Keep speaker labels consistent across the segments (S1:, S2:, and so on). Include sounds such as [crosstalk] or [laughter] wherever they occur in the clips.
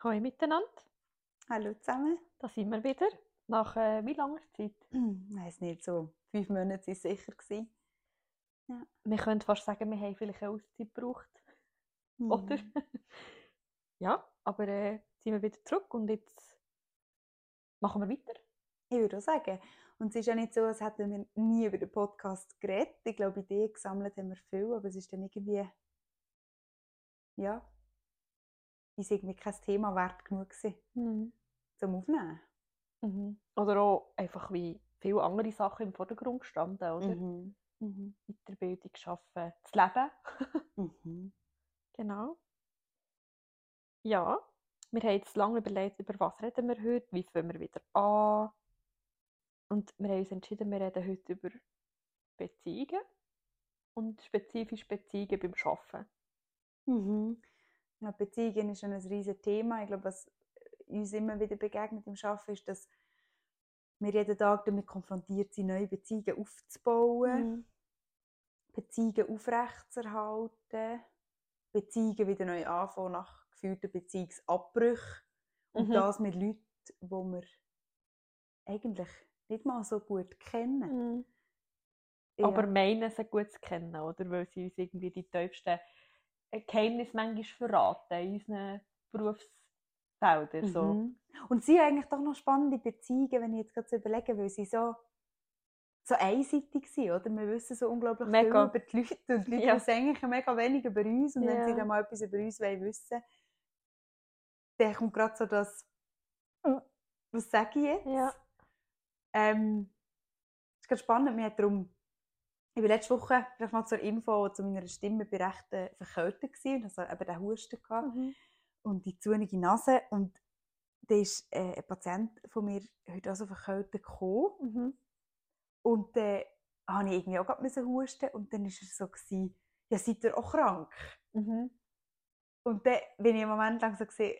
S1: Hallo miteinander,
S2: Hallo zusammen.
S1: da sind wir wieder. Nach äh, wie langer Zeit? [clears throat]
S2: Ich weiß nicht, so fünf Monate es sicher. gewesen.
S1: Wir können fast sagen, wir haben vielleicht eine Auszeit gebraucht,
S2: Hm.
S1: oder? [laughs] ja, aber äh, sind wir wieder zurück und jetzt machen wir weiter.
S2: Ich würde auch sagen. Und es ist ja nicht so, als hätten wir nie über den Podcast geredet. Ich glaube, Ideen gesammelt haben wir viel, aber es ist dann irgendwie, ja, ist irgendwie kein Thema wert genug gewesen, zum Aufnehmen.
S1: Mhm. Oder auch einfach wie viele andere Sachen im Vordergrund gestanden, oder?
S2: Mhm. Mhm.
S1: Weiterbildung schaffen, das Leben. [laughs]
S2: Mhm.
S1: Genau. Ja, wir haben jetzt lange überlegt, über was reden wir heute, wie fangen wir wieder an. Und wir haben uns entschieden, wir reden heute über Beziehungen und spezifisch Beziehungen beim Arbeiten.
S2: Mhm. Beziehungen ist schon ein riesiges Thema. Ich glaube, was uns immer wieder begegnet im Arbeiten ist, dass wir jeden Tag damit konfrontiert sind, neue Beziehungen aufzubauen, Beziehungen aufrechtzuerhalten, Beziehungen wieder neu anfangen nach gefühlten Beziehungsabbrüchen. Und
S1: Mhm.
S2: das mit Leuten, die wir eigentlich nicht mal so gut kennen.
S1: Mhm. Aber
S2: Ja.
S1: meinen sie gut zu kennen, oder? Weil sie uns irgendwie die tiefsten äh, Geheimnisse manchmal verraten in unseren Berufsfeldern. So.
S2: Mhm. Und sie haben eigentlich doch noch spannende Beziehungen, wenn ich jetzt gerade so überlege, weil sie so, so einseitig sind, oder? Wir wissen so unglaublich
S1: Mega.
S2: viel über die Leute und die Leute
S1: Ja.
S2: wissen eigentlich mega wenig über uns und wenn sie
S1: Ja.
S2: dann mal etwas über uns wollen wissen dann kommt gerade so das was sage ich jetzt?
S1: Ja.
S2: Ähm, es ist ganz spannend, mir hat darum ich war letzte Woche, vielleicht mal zur Info, zu meiner Stimme, bin recht äh, verkältet und also eben den Husten gehabt
S1: Mhm.
S2: und die zunige Nase. Und da ist äh, ein Patient von mir heute also verkältet gekommen.
S1: Mhm.
S2: Und dann habe ich irgendwie auch gerade husten. Und dann war er so, gewesen, ja, seid ihr auch krank?
S1: Mhm.
S2: Und dann bin ich im Moment lang so gesehen,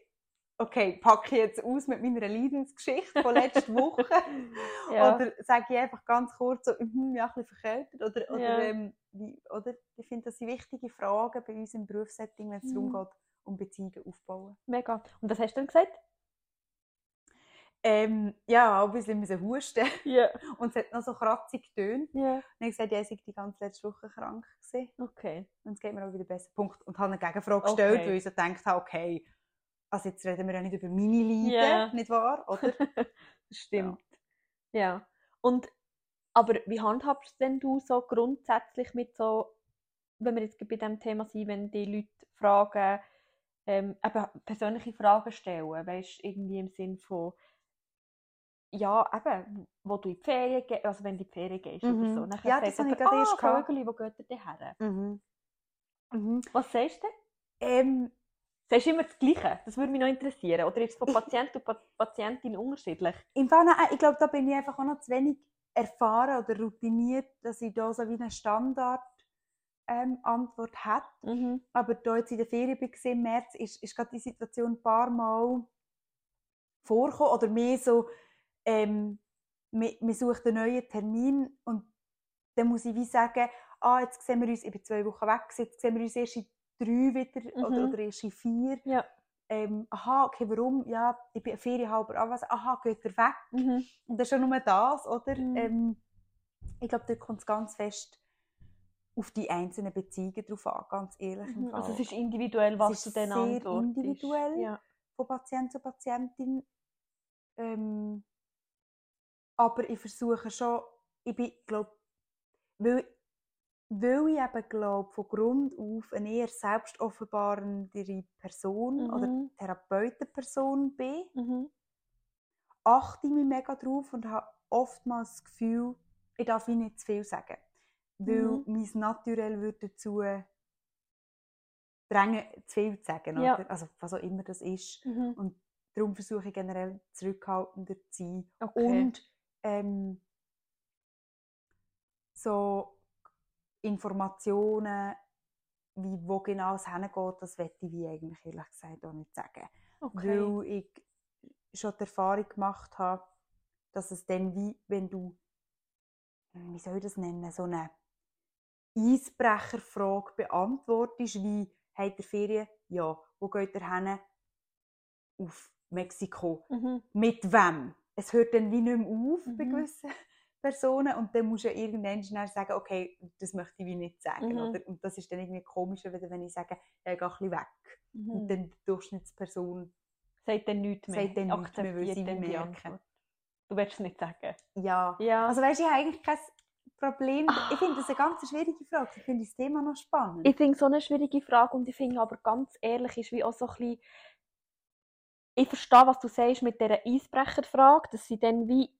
S2: okay, packe ich jetzt aus mit meiner Leidensgeschichte von letzter Woche? [laughs]
S1: Ja.
S2: Oder sage ich einfach ganz kurz so, mhm, ja, ein bisschen verkältet? Oder, oder,
S1: Ja.
S2: ähm, wie, oder ich finde, das sind wichtige Fragen bei uns im Berufssetting, wenn es
S1: Mhm.
S2: darum geht, um Beziehungen aufzubauen.
S1: Mega. Und was hast du dann gesagt?
S2: Ähm, ja, auch ein bisschen müssen husten.
S1: Ja. [laughs]
S2: Und es hat noch so kratzig getönt.
S1: Ja.
S2: Und ich gesagt, ja, ich sei die ganze letzte Woche krank gewesen.
S1: Okay.
S2: Und es geht mir auch wieder besser. Punkt. Und habe eine Gegenfrage gestellt,
S1: Okay.
S2: weil ich so gedacht habe, okay, also jetzt reden wir ja nicht über meine Leiden,
S1: Ja.
S2: nicht wahr? Oder? [laughs]
S1: Stimmt. Ja. Und, aber wie handhabst denn du so grundsätzlich mit so, wenn wir jetzt bei diesem Thema sind, wenn die Leute Fragen, ähm, eben persönliche Fragen stellen, weißt irgendwie im Sinn von, ja, eben, wo du in die Ferien gehst, also wenn du in die Ferien gehst oder
S2: Mhm.
S1: so. Nachher
S2: Ja, das habe ich gerade erst
S1: ah,
S2: gehabt."
S1: Vögeli, wo geht ihr denn her?
S2: Mhm. Mhm.
S1: Was sagst du?
S2: Ähm,
S1: Sagst du immer das Gleiche? Das würde mich noch interessieren. Oder ist es von Patient zu Pa- Patientin unterschiedlich?
S2: Im Fall, nein, ich glaube, da bin ich einfach auch noch zu wenig erfahren oder routiniert, dass ich da so wie eine Standard ähm, Antwort hätte.
S1: Mhm.
S2: Aber da jetzt in der Ferien war im März, ist, ist gerade die Situation ein paar Mal vorgekommen. Oder mehr so, ähm, man, man sucht einen neuen Termin und dann muss ich wie sagen, ah, jetzt sehen wir uns, ich bin zwei Wochen weg, jetzt sehen wir uns erst in drei wieder oder,
S1: Mhm.
S2: oder erst in vier.
S1: Ja.
S2: Ähm, aha, okay, warum? Ja, ich bin ferienhalber anwesend. Aha, geht er weg?
S1: Mhm.
S2: Und das ist schon nur das, oder?
S1: Mhm.
S2: Ähm, ich glaube, da kommt es ganz fest auf die einzelnen Beziehungen drauf an, ganz ehrlich.
S1: Mhm, Also es ist individuell, was
S2: ist
S1: du dann
S2: sehr
S1: antwortest.
S2: individuell.
S1: Ja.
S2: von Patient zu Patientin. Ähm, aber ich versuche schon, ich bin, glaube weil, weil ich eben glaube, von Grund auf eine eher selbstoffenbarendere Person oder
S1: Mhm.
S2: Therapeutenperson bin,
S1: Mhm.
S2: achte ich mich mega drauf und habe oftmals das Gefühl, ich darf ihnen nicht zu viel sagen. Weil
S1: Mhm.
S2: mein Naturell würde dazu drängen, zu viel zu sagen.
S1: Ja.
S2: Oder? Also was auch immer das ist.
S1: Mhm.
S2: Und darum versuche ich generell zurückhaltender zu sein.
S1: Okay.
S2: Und ähm, so Informationen, wie, wo genau es hingeht, das wette ich wie eigentlich ehrlich gesagt auch nicht sagen.
S1: okay.
S2: Weil ich schon die Erfahrung gemacht habe, dass es dann wie, wenn du, wie soll ich das nennen, so eine Eisbrecherfrage beantwortest, wie, habt ihr Ferien? Ja. Wo geht ihr hin? auf Mexiko.
S1: Mhm.
S2: Mit wem? Es hört dann wie nicht mehr auf bei
S1: Mhm.
S2: gewissen Personen und dann musst du ja irgendwann schnell sagen, okay, das möchte ich wie nicht sagen.
S1: Mhm.
S2: Oder? Und das ist dann irgendwie komischer, wenn ich sage, ja, ich gehe ein bisschen weg.
S1: Mhm.
S2: Und dann die Durchschnittsperson
S1: sagt dann nichts mehr.
S2: sagt dann nichts mehr, weil sie merken.
S1: Du willst es nicht sagen.
S2: Ja.
S1: Ja.
S2: Also weißt du, ich habe eigentlich kein Problem.
S1: Ah.
S2: Ich finde das eine ganz schwierige Frage. Ich finde das Thema noch spannend.
S1: Ich finde so eine schwierige Frage und ich finde aber ganz ehrlich ist wie auch so ein bisschen, ich verstehe, was du sagst mit dieser Eisbrecherfrage, dass sie dann wie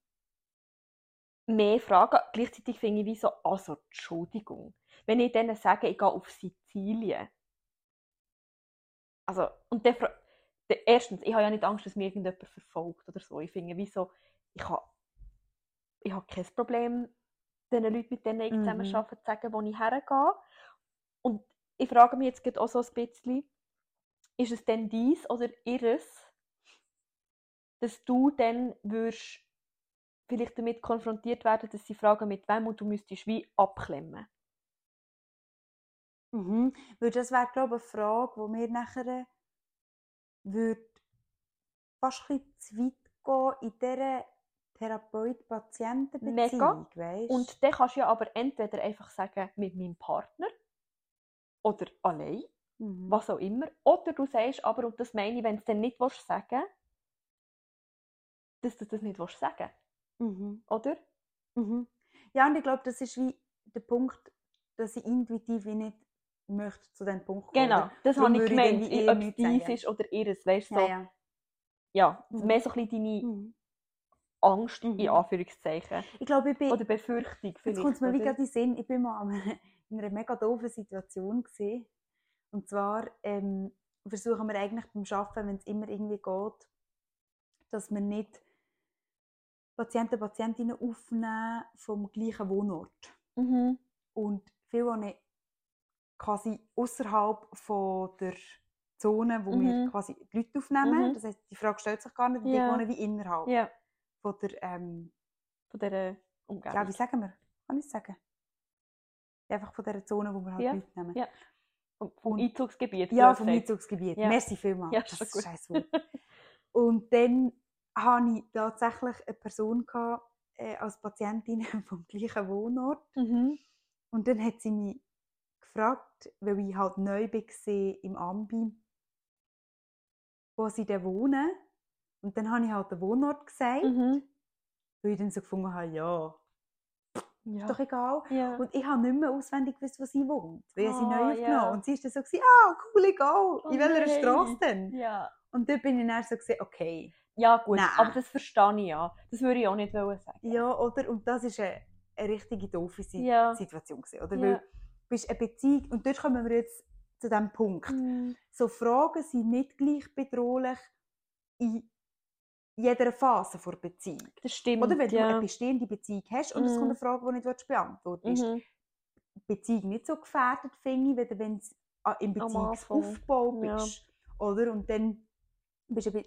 S1: mehr Fragen, gleichzeitig finde ich wie so, also Entschuldigung, wenn ich denen sage, ich gehe auf Sizilien, also, und der, der, erstens, ich habe ja nicht Angst, dass mir irgendjemand verfolgt oder so, ich finde wie so, ich habe ich habe kein Problem, den Leuten, mit denen ich
S2: Mhm.
S1: zusammen arbeite, zu sagen, wo ich hergehe. Und ich frage mich jetzt auch so ein bisschen, ist es denn dies oder ihres, dass du dann würdest vielleicht damit konfrontiert werden, dass sie fragen, mit wem und du müsstest wie abklemmen.
S2: Mhm. Weil das wäre, glaube ich, eine Frage, wo mir nachher würde fast ein bisschen zu weit gehen in dieser Therapeut-Patienten-Beziehung, weißt?
S1: Und dann kannst du ja aber entweder einfach sagen, mit meinem Partner oder allein,
S2: mhm.
S1: was auch immer. Oder du sagst aber, und das meine ich, wenn du es dann nicht willst sagen dass du das nicht willst sagen
S2: Mhm.
S1: oder?
S2: Mhm. Ja, und ich glaube, das ist wie der Punkt, dass ich intuitiv wie nicht möchte zu diesem Punkt kommen.
S1: Genau, das
S2: Darum
S1: habe ich
S2: ich
S1: gemeint,
S2: eher
S1: ob es
S2: sagen.
S1: ist oder ihres, weißt du, so,
S2: Ja,
S1: ja,
S2: ja. Mhm.
S1: mehr so ein bisschen deine
S2: Mhm.
S1: Angst,
S2: Mhm.
S1: in Anführungszeichen,
S2: Ich glaube, ich bin...
S1: oder Befürchtung
S2: Jetzt
S1: vielleicht,
S2: kommt es mir wie
S1: oder?
S2: gerade in den Sinn, ich bin mal [laughs] in einer mega doofen Situation gesehen. Und zwar ähm, versuchen wir eigentlich beim Arbeiten, wenn es immer irgendwie geht, dass wir nicht Patienten, Patientinnen aufnehmen vom gleichen Wohnort.
S1: Mhm.
S2: Und viel, wo ich quasi außerhalb von der Zone, wo wir
S1: Mhm.
S2: quasi die Leute aufnehmen,
S1: Mhm.
S2: das heißt, die Frage stellt sich gar nicht, die
S1: Ja.
S2: wohnen wie innerhalb
S1: Ja,
S2: von der, ähm,
S1: von dieser Umgebung.
S2: ja, wie sagen wir? Kann ich es sagen? Einfach von dieser Zone, wo wir halt
S1: Ja,
S2: Leute nehmen.
S1: ja. Vom, vom
S2: Und-
S1: Einzugsgebiet.
S2: Ja, vom. Einzugsgebiet.
S1: Ja.
S2: Merci vielmals.
S1: Ja,
S2: das ist scheiß. [laughs] Und dann hatte ich tatsächlich eine Person gehabt, äh, als Patientin [laughs] vom gleichen Wohnort.
S1: Mhm.
S2: Und dann hat sie mich gefragt, weil ich halt neu war im Ambi, wo sie denn wohnen. Und dann habe ich halt den Wohnort gesagt,
S1: Mhm.
S2: weil ich dann so gefunden habe, ja,
S1: Ja.
S2: ist doch egal.
S1: ja.
S2: Und ich habe nicht mehr auswendig gewusst, wo sie wohnt, weil ich sie
S1: Ah,
S2: neu aufgenommen
S1: ja.
S2: Und sie war dann so, gewesen, ah, cool, egal.
S1: Oh
S2: In welcher. Straße denn?
S1: ja.
S2: Und dort bin ich dann so, gewesen, okay.
S1: Ja, gut,
S2: Nein.
S1: aber das verstehe ich ja. Das würde ich auch nicht sagen.
S2: Ja, oder? Und das war eine, eine richtige doofe
S1: Ja.
S2: Situation. Gewesen, oder?
S1: Ja.
S2: Weil du bist eine Beziehung, und dort kommen wir jetzt zu diesem Punkt.
S1: Mhm.
S2: So Fragen sind nicht gleich bedrohlich in jeder Phase der Beziehung.
S1: Das stimmt.
S2: Oder wenn du
S1: ja.
S2: eine bestehende Beziehung hast und es kommt
S1: Mhm.
S2: eine Frage, die nicht beantworten willst, ist
S1: Mhm.
S2: Beziehung nicht so gefährdet, finde ich, wenn du wenn's a- im Beziehungsaufbau
S1: Ja.
S2: bist. Oder? Und dann bist du eine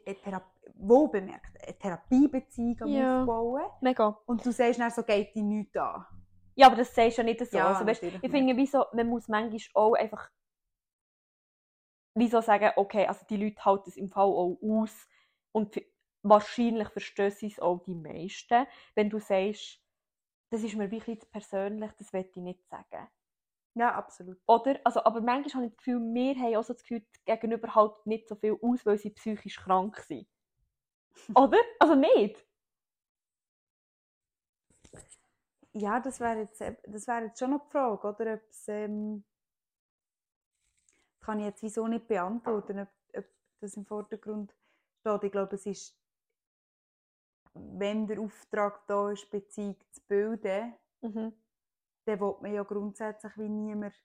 S2: Be- eine Therapiebeziehung
S1: Ja.
S2: Aufbauen.
S1: Mega.
S2: Und du sagst dann so, geht die nichts an.
S1: Ja, aber das sagst du ja nicht so.
S2: Ja,
S1: also, weißt, ich finde, wie so, man muss manchmal auch einfach wieso sagen, okay, also die Leute halten es im Fall auch aus und wahrscheinlich verstehen sie es auch die meisten, wenn du sagst, das ist mir wirklich zu persönlich, das will ich nicht sagen.
S2: Ja, absolut.
S1: Oder? Also, aber manchmal habe ich das Gefühl, wir haben auch so das Gefühl, gegenüber halt nicht so viel aus, weil sie psychisch krank sind. Oder? Also nicht?
S2: Ja, das wäre jetzt, das wäre jetzt schon noch die Frage, oder? Ob es, ähm, das kann ich jetzt wieso nicht beantworten, ob, ob das im Vordergrund steht. Ich glaube, es ist, wenn der Auftrag da ist, Beziehung zu bilden,
S1: Mhm.
S2: dann will man ja grundsätzlich wie niemand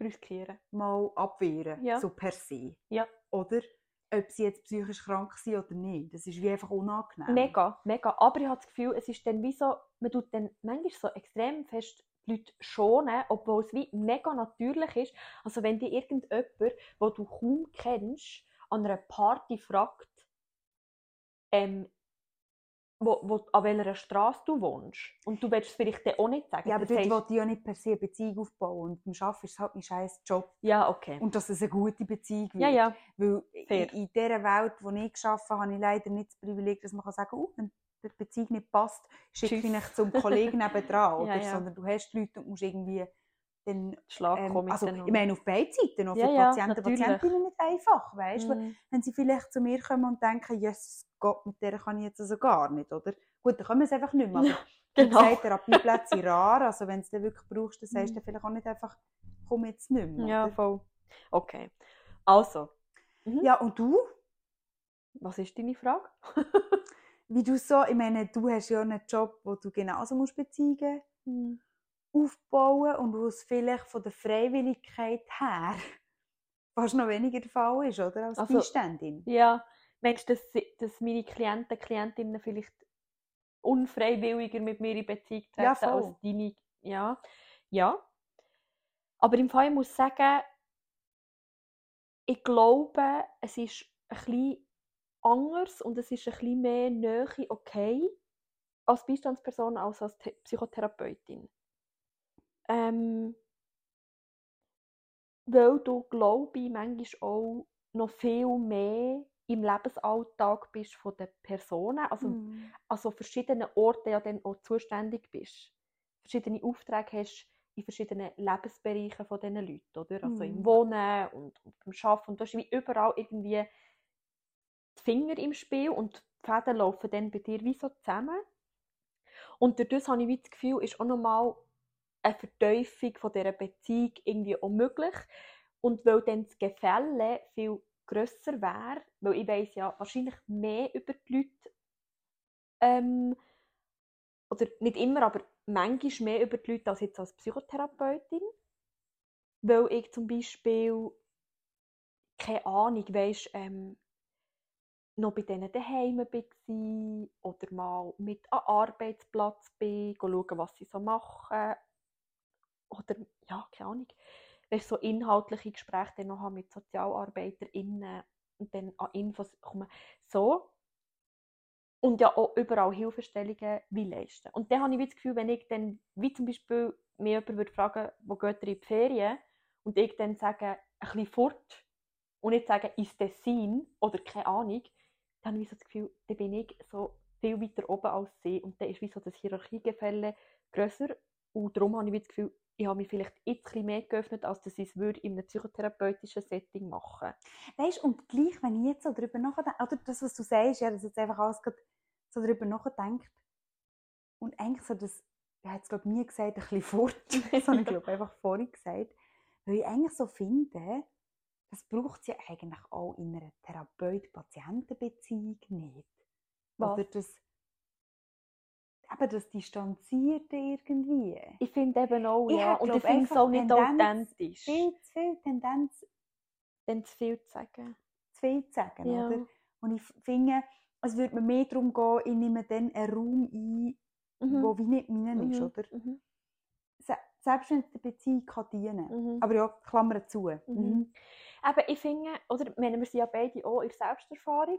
S1: Riskieren.
S2: mal abwehren,
S1: Ja.
S2: so per se.
S1: Ja.
S2: Oder? Ob sie jetzt psychisch krank sind oder nicht. Das ist wie einfach unangenehm.
S1: Mega, mega. Aber ich habe das Gefühl, es ist dann wie so, man tut dann manchmal so extrem fest die Leute schonen, obwohl es wie mega natürlich ist. Also wenn dir irgendjemand, wo du kaum kennst, an einer Party fragt, ähm, wo, wo, an welcher Straße du wohnst. Und du willst es vielleicht auch nicht sagen.
S2: Ja, aber
S1: Das
S2: dort
S1: heisst-
S2: will ich ja nicht per se eine Beziehung aufbauen. Und beim Arbeiten ist es halt mein scheiß Job.
S1: Ja, okay.
S2: Und dass es eine gute Beziehung wird.
S1: Ja, ja.
S2: Weil
S1: Fair.
S2: in, in dieser Welt, die ich arbeite, habe ich leider nicht das Privileg, dass man kann sagen kann, oh, wenn die Beziehung nicht passt, schicke ich dich zum Kollegen nebenan. [laughs] Oder?
S1: Ja, ja.
S2: Sondern du hast Leute und musst irgendwie dann, ähm, also ich meine auf beiden Seiten, auch für
S1: Ja, ja,
S2: Patienten und
S1: natürlich.
S2: Patientinnen nicht einfach, weißt du?
S1: Mhm.
S2: Wenn sie vielleicht zu mir kommen und denken, Jesus Gott, mit der kann ich jetzt also gar nicht, oder? Gut, dann kommen sie einfach nicht mehr. Aber
S1: Genau.
S2: gesagt, Therapieplätze sind rar, also wenn du es dann wirklich brauchst, dann sagst du
S1: Mhm.
S2: vielleicht auch nicht einfach, komm jetzt nicht mehr.
S1: Ja,
S2: oder?
S1: voll. Okay. Also, mhm.
S2: ja, und du?
S1: was ist deine Frage?
S2: Wie du so, ich meine, du hast ja einen Job, wo du genauso musst Beziehungen
S1: Mhm.
S2: Aufbauen und wo es vielleicht von der Freiwilligkeit her [laughs] fast noch weniger der Fall ist, oder? Als
S1: Also,
S2: Beiständin.
S1: Ja, meinst du, dass, dass meine Klienten, Klientinnen vielleicht unfreiwilliger mit mir in Beziehung treten
S2: Ja,
S1: als deine? Ja. Ja. Aber im Fall, ich muss sagen, ich glaube, es ist ein bisschen anders und es ist ein bisschen mehr Nähe okay als Beistandsperson als als The Psychotherapeutin. Ähm, weil du, glaube ich, manchmal auch noch viel mehr im Lebensalltag bist von den Personen, also
S2: Mhm.
S1: an so verschiedenen Orten ja dann auch zuständig bist. Verschiedene Aufträge hast in verschiedenen Lebensbereichen von diesen Leuten, oder? Also im
S2: Mhm.
S1: Wohnen und, und beim Arbeiten. Und du hast wie überall irgendwie die Finger im Spiel und die Fäden laufen dann bei dir wie so zusammen. Und durch das habe ich wie das Gefühl, ist auch nochmal eine Vertiefung von dieser Beziehung irgendwie auch möglich. Und weil dann das Gefälle viel grösser wäre, weil ich weiss ja wahrscheinlich mehr über die Leute, ähm, oder nicht immer, aber manchmal mehr über die Leute als jetzt als Psychotherapeutin. Weil ich zum Beispiel, keine Ahnung, weisst, ähm, noch bei denen daheim war oder mal mit am Arbeitsplatz bin, schauen, was sie so machen. Oder, ja, keine Ahnung, weisst, so inhaltliche Gespräche dann noch haben mit SozialarbeiterInnen und dann an Infos kommen. So. Und ja auch überall Hilfestellungen wie leisten. Und dann habe ich das Gefühl, wenn ich dann, wie zum Beispiel, mir jemand würde fragen, wo geht ihr in die Ferien? Und ich dann sage, ein bisschen fort und nicht sagen, ins Tessin oder keine Ahnung, dann habe ich so das Gefühl, dann bin ich so viel weiter oben als sie und dann ist wie so das Hierarchiegefälle grösser und darum habe ich das Gefühl, ich habe mich vielleicht jetzt ein mehr geöffnet, als dass ich es würde in einem psychotherapeutischen Setting machen
S2: Weißt du, und gleich, wenn ich jetzt so darüber nachdenke, oder das, was du sagst, ja, dass jetzt einfach alles so darüber nachdenkt und eigentlich so das, ich habe es glaube nie gesagt, ein bisschen [laughs] fort, habe ich [laughs] glaube einfach vorhin gesagt, weil ich eigentlich so finde, das braucht es ja eigentlich auch in einer Therapeut-Patienten-Beziehung nicht.
S1: Was?
S2: Oder das, eben das Distanzierte irgendwie.
S1: Ich finde eben auch,
S2: Ich
S1: ja,
S2: hab,
S1: und ich finde es auch nicht
S2: Tendenz,
S1: authentisch,
S2: Viel zu viel Tendenz,
S1: dann zu viel zu sagen.
S2: zu viel zu sagen,
S1: Ja.
S2: oder? Und ich finde, es würde mir mehr darum gehen, ich nehme dann einen Raum ein,
S1: Mhm.
S2: wo wie nicht meinen ist,
S1: Mhm.
S2: oder?
S1: Mhm.
S2: Se selbst wenn es der Beziehung kann dienen
S1: Mhm.
S2: Aber ja, Klammer zu.
S1: Mhm.
S2: Mhm.
S1: Aber ich finde, oder wir sind ja beide auch in der Selbsterfahrung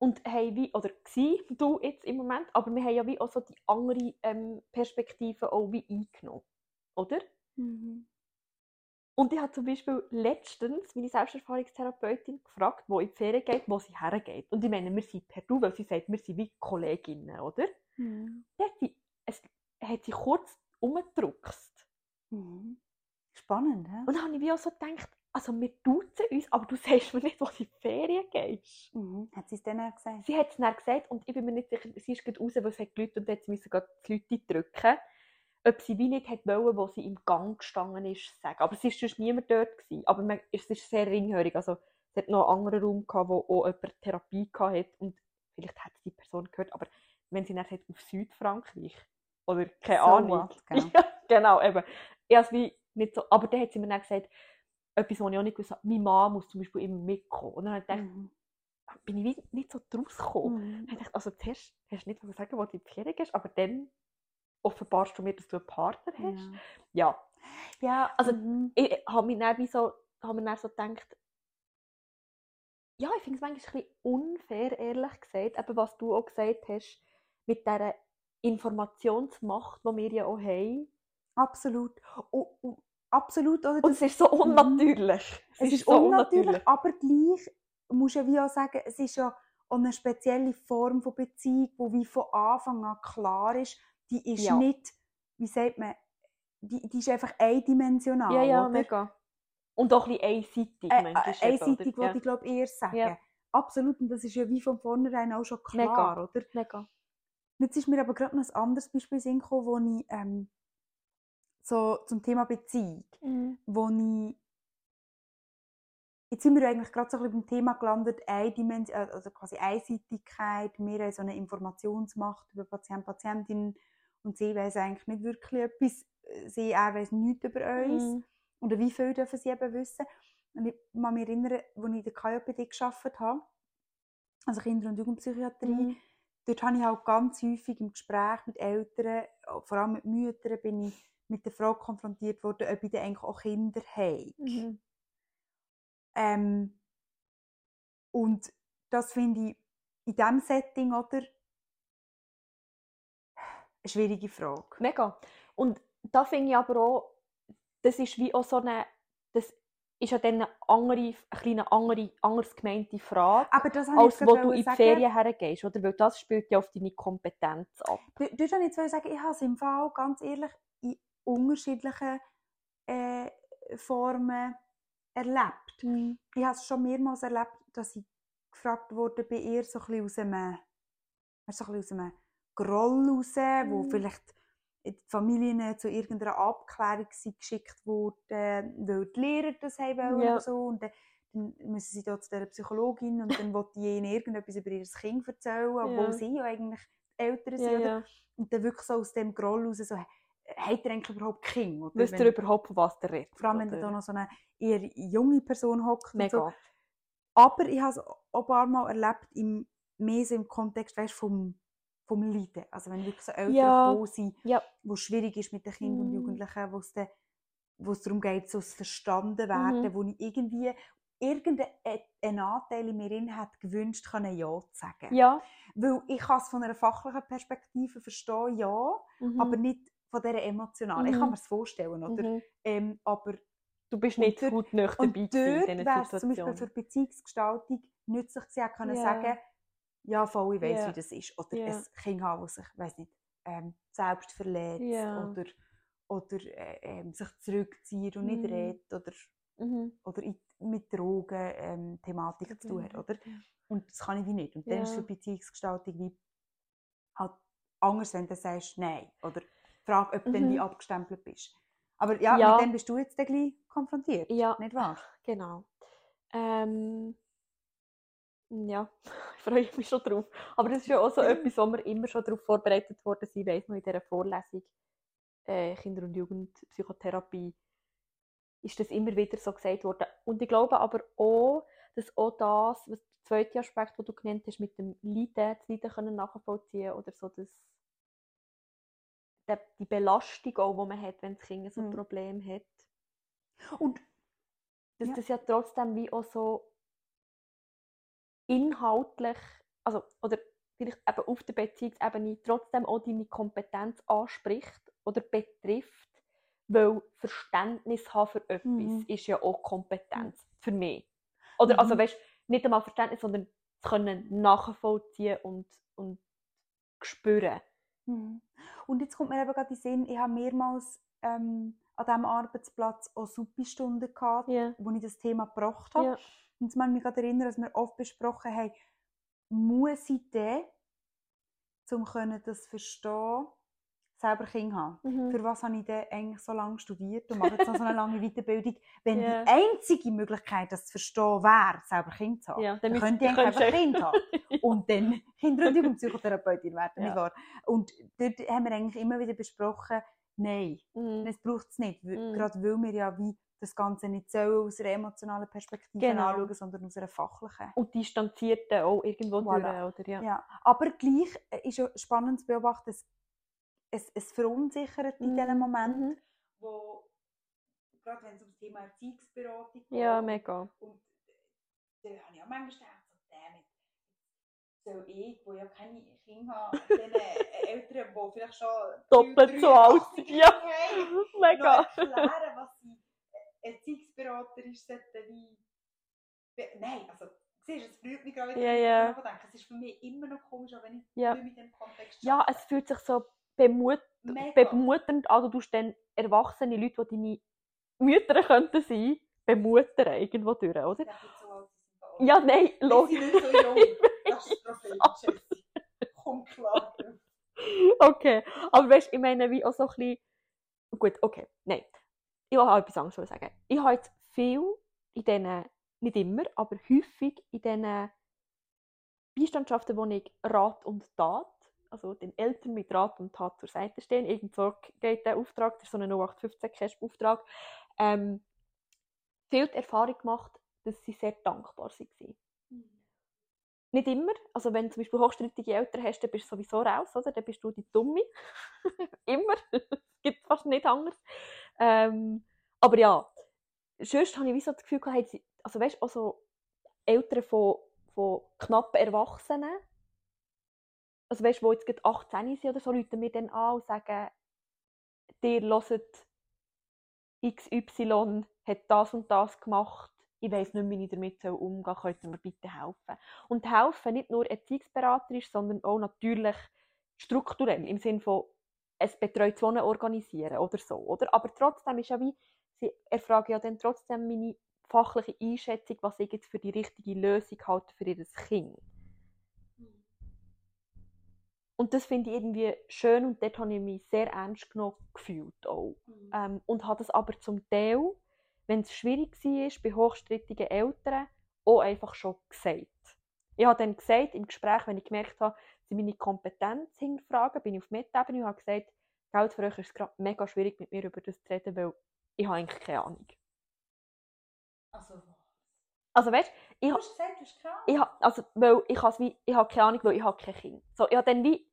S1: und haben wie, oder gsi, du jetzt im Moment, aber wir haben ja wie auch so die andere ähm, Perspektive auch wie eingenommen, oder?
S2: Mhm.
S1: Und ich habe zum Beispiel letztens meine Selbsterfahrungstherapeutin gefragt, wo in die Ferien geht, wo sie hergeht. Und ich meine, wir sind per Du, weil sie sagt, wir sind wie Kolleginnen, oder?
S2: Mhm.
S1: Dann hat sie, es, hat sie kurz umgedruckst.
S2: Mhm. Spannend, hä?
S1: Und dann habe ich wie auch so gedacht, also wir duzen uns, aber du [laughs] sagst mir nicht, wo du in die Ferien gehst.
S2: Mhm. Hat sie es dann gesagt?
S1: Sie hat es dann gesagt und ich bin mir nicht sicher, sie ist gerade raus, weil sie hat geläutet und jetzt müssen gerade die Leute drücken. Ob sie wie nicht hat wollen, wo sie im Gang gestanden ist, sagen. Aber es war sonst niemand dort. Gewesen. Aber man, es ist sehr ringhörig. Also, es hat noch einen anderen Raum, gehabt, wo auch jemand Therapie hatte. Und vielleicht hat es die Person gehört, aber wenn sie dann sagt, auf Südfrankreich oder keine
S2: So
S1: Ahnung.
S2: what, genau. [laughs]
S1: Ja, genau, eben. Ich habe es wie nicht so, aber dann hat sie mir dann gesagt, etwas, was ich auch nicht gewusst habe, meine Mama muss zum Beispiel immer mitkommen. Und dann habe ich gedacht,
S2: Mhm.
S1: bin ich nicht so draus gekommen.
S2: Mhm.
S1: Ich dachte, also zuerst hast du nicht wollen sagen, wo du in die Ferien gehst, aber dann offenbarst du mir, dass du einen Partner hast.
S2: Ja.
S1: Ja,
S2: ja,
S1: also
S2: mhm.
S1: ich habe mir dann so, mir dann so gedacht, ja, ich finde es manchmal ein bisschen unfair, ehrlich gesagt, eben was du auch gesagt hast, mit dieser Informationsmacht, die wir ja auch haben.
S2: Absolut. Und, und, absolut, oder?
S1: Und es ist so unnatürlich.
S2: Es, ist, so unnatürlich, aber gleich musst du ja wie auch sagen, es ist ja eine spezielle Form von Beziehung, die wie von Anfang an klar ist, die ist
S1: Ja.
S2: nicht, wie sagt man, die, die ist einfach eindimensional,
S1: Ja, ja,
S2: oder?
S1: mega. Und auch ein bisschen einseitig
S2: Äh, äh, einseitig
S1: oder?
S2: wollte ich glaube eher sagen.
S1: Ja.
S2: Absolut, und das ist ja wie von vornherein auch schon klar,
S1: Mega.
S2: oder?
S1: Mega.
S2: Jetzt ist mir aber gerade noch ein anderes Beispiel gekommen, wo ich ähm, so zum Thema Beziehung,
S1: Mhm.
S2: wo ich jetzt sind wir eigentlich gerade so ein bisschen beim Thema gelandet, Eindimension, also quasi Einseitigkeit, haben so eine Informationsmacht über Patient, Patientin und sie weiß eigentlich nicht wirklich etwas, sie er weiß nichts über uns
S1: Mhm.
S2: oder wie viel dürfen sie eben wissen. Und ich kann mich erinnern, als ich in der KJPD gearbeitet habe, also Kinder- und Jugendpsychiatrie,
S1: Mhm.
S2: dort habe ich halt ganz häufig im Gespräch mit Eltern, auch vor allem mit Müttern, bin ich mit der Frage konfrontiert worden, ob ich denn eigentlich auch Kinder habe.
S1: Mhm.
S2: Ähm, und das finde ich in diesem Setting, oder? Eine schwierige Frage.
S1: Mega. Und da finde ich aber auch, das ist wie auch so eine, das ist ja dann eine andere, eine kleine andere, anders gemeinte Frage,
S2: Aber das
S1: als wo du in die
S2: sagen.
S1: Ferien hergehst, oder? Weil das spielt ja auf deine Kompetenz ab.
S2: Dort wollte ich jetzt sagen, ich habe es im Fall ganz ehrlich in unterschiedlichen äh, Formen erlebt. Ich habe es schon mehrmals erlebt, dass ich gefragt wurde bei ihr so ein bisschen aus einem, so ein bisschen aus einem Groll raus, wo
S1: Mhm.
S2: vielleicht die Familien zu irgendeiner Abklärung geschickt wurden, weil die Lehrer das haben wollen
S1: Ja.
S2: oder so. Und dann, dann müssen sie dort zu dieser Psychologin und dann will die ihnen irgendetwas über ihr Kind erzählen, obwohl
S1: Ja.
S2: sie ja eigentlich Eltern sind.
S1: Ja, ja.
S2: Und dann wirklich so aus dem Groll raus so, hat er eigentlich überhaupt Kind? Oder
S1: Wisst ihr überhaupt, von was der redet?
S2: vor allem, wenn da noch so eine eher junge Person hockt. und So.
S1: Mega.
S2: Aber ich habe es auch ein paar Mal erlebt, im, mehr so im Kontext weißt, vom, vom Leiden. Also wenn wirklich so Eltern
S1: Ja.
S2: sind,
S1: Ja.
S2: wo es schwierig ist mit den Kindern und
S1: Mm.
S2: Jugendlichen, wo es, dann, wo es darum geht, so das Verstanden werden,
S1: Mhm.
S2: wo ich irgendwie irgendeinen Anteil in mir drin hat gewünscht, können Ja zu sagen.
S1: Ja.
S2: Weil ich kann es von einer fachlichen Perspektive verstehen, ja,
S1: Mhm.
S2: aber nicht von dieser emotionalen. Ich kann
S1: Mhm.
S2: mir es vorstellen, oder?
S1: Mhm.
S2: Ähm, aber
S1: Du bist nicht
S2: dort-
S1: gut nüchtern
S2: und
S1: dabei
S2: dort wäre es zum Beispiel für Beziehungsgestaltung nützlich gewesen, können
S1: Ja.
S2: sagen, ja, voll, ich weiss,
S1: Ja.
S2: wie das ist. Oder
S1: Ja.
S2: ein Kind haben, das sich, weiss nicht, ähm, selbst verletzt
S1: Ja.
S2: oder, oder äh, ähm, sich zurückzieht und nicht
S1: Mhm.
S2: redet oder,
S1: Mhm.
S2: oder in, mit Drogen ähm, Thematik zu tun hat. Oder? Und das kann ich wie nicht. Und dann ist die Beziehungsgestaltung wie halt anders, wenn du sagst, nein. Oder frag, ob du dann wie
S1: Mhm.
S2: abgestempelt bist. Aber ja,
S1: Ja.
S2: mit dem bist du jetzt gleich konfrontiert.
S1: Ja.
S2: Nicht wahr?
S1: Genau. Ähm, ja, [laughs] ich freue mich schon drauf. Aber das ist ja auch so etwas, wo wir immer schon darauf vorbereitet worden sind. Ich weiss noch in dieser Vorlesung äh, Kinder- und Jugendpsychotherapie ist das immer wieder so gesagt worden. Und ich glaube aber auch, dass auch das, was der zweite Aspekt, den du genannt hast, mit dem Leiden, das Leiden können nachvollziehen oder so, das, der, die Belastung auch, die man hat, wenn das Kind so ein
S2: Mhm.
S1: Problem hat
S2: Und
S1: dass
S2: Ja.
S1: das ja trotzdem wie auch so inhaltlich, also oder vielleicht eben auf der Beziehungsebene trotzdem auch deine Kompetenz anspricht oder betrifft, weil Verständnis haben für etwas
S2: Mhm.
S1: ist ja auch Kompetenz für mich. Oder also
S2: Mhm.
S1: weißt nicht einmal Verständnis, sondern zu können nachvollziehen und, und spüren.
S2: Mhm. Und jetzt kommt mir eben gerade in den Sinn, ich habe mehrmals ähm, an diesem Arbeitsplatz auch Suppi-Stunden gehabt,
S1: Ja.
S2: wo ich das Thema gebracht habe.
S1: Ja.
S2: Und jetzt ich mich gerade erinnern, dass wir oft besprochen haben, muss ich denn, um das verstehen, selber Kinder haben?
S1: Mhm.
S2: Für was habe ich denn eigentlich so lange studiert und mache jetzt noch so eine lange [laughs] Weiterbildung, wenn
S1: Ja.
S2: die einzige Möglichkeit, das zu verstehen, wäre, selber Kinder zu haben?
S1: Ja,
S2: dann könnte ich einfach Kinder haben [laughs] und dann Kinder- und Jugendpsychotherapeutin werden,
S1: Ja.
S2: nicht wahr? Und dort haben wir eigentlich immer wieder besprochen, nein,
S1: Mhm.
S2: das braucht es nicht,
S1: Mhm.
S2: gerade weil wir ja wie das Ganze nicht so aus einer emotionalen Perspektive
S1: Genau.
S2: anschauen, sondern aus einer fachlichen.
S1: Und distanzierte auch irgendwo
S2: Voilà.
S1: durch, oder? Ja.
S2: Ja. Aber gleich äh, ist ja spannend zu beobachten, dass es, es verunsichert in diesem
S1: Mhm.
S2: Moment,
S1: Mhm.
S2: wo, gerade wenn es um das Thema Erziehungsberatung geht,
S1: Ja, mega.
S2: Und da habe ich auch manchmal ich so, damit soll ich, wo ja keine Kinder habe, diesen Eltern, die vielleicht schon
S1: Doppelt so alt sind. Ja, [laughs] mega.
S2: erklären, was sie Erziehungsberater ist, sollten wie... Nein, also, siehst du, es blüht mich gerade,
S1: Ja,
S2: ich
S1: ja.
S2: darüber denke. Es ist für mich immer noch komisch, auch wenn ich
S1: Ja.
S2: nicht mit dem Kontext
S1: Ja,
S2: arbeite.
S1: es fühlt sich so bemut
S2: Mega.
S1: bemuternd an. Du dann erwachsene Leute, die deine Mütter könnten sein, bemuttern irgendwo durch, oder?
S2: So sind.
S1: Ja, nein,
S2: Wir
S1: logisch.
S2: sind nicht so jung. [laughs] Das ist das Problem. Komm klar.
S1: Okay, aber weißt du, ich meine, wie auch so ein bisschen. Gut, okay, nein. Ich wollte auch etwas anderes sagen. Ich habe jetzt viel in diesen, nicht immer, aber häufig in diesen Beistandschaften, wo ich Rat und Tat, also den Eltern mit Rat und Tat zur Seite stehen, irgend so geht der Auftrag, das ist so ein 0815-Cash-Auftrag, ähm, viel Erfahrung gemacht, dass sie sehr dankbar waren. Nicht immer. Also wenn du zum Beispiel hochstrittige Eltern hast, dann bist du sowieso raus, oder? Dann bist du die Dumme. [laughs] immer. Es gibt fast nicht anders. Ähm, aber ja, sonst habe ich wie so das Gefühl gehabt, also weißt du, auch so Eltern von, von knappen Erwachsenen, also weißt du, die jetzt gerade 18 sind oder so, rufen mir dann an und sagen, dir hört XY hat das und das gemacht, ich weiss nicht, wie ich damit umgehen soll, könnt ihr mir bitte helfen? Und helfen nicht nur erziehungsberaterisch, sondern auch natürlich strukturell, im Sinne von ein betreutes Wohnen organisieren oder so, oder? Aber trotzdem ist ja wie, sie erfragen ja dann trotzdem meine fachliche Einschätzung, was ich jetzt für die richtige Lösung halte für ihr Kind. Und das finde ich irgendwie schön und dort habe ich mich sehr ernst genommen gefühlt auch. Ähm, und habe das aber zum Teil, wenn es schwierig war, bei hochstrittigen Eltern, auch einfach schon gesagt. Ich habe dann gesagt, im Gespräch, wenn ich gemerkt habe, sie meine Kompetenz hinterfragen, bin ich auf Metaebene und habe gesagt, Geld für euch ist es gerade mega schwierig, mit mir über das zu reden, weil ich habe eigentlich keine Ahnung.
S2: Also,
S1: Also weißt ich,
S2: du
S1: ha-
S2: hast gesagt, du hast keine Ahnung.
S1: ich, ha- also, weil ich habe keine Ahnung, weil ich habe kein Kind. So, ich habe dann wie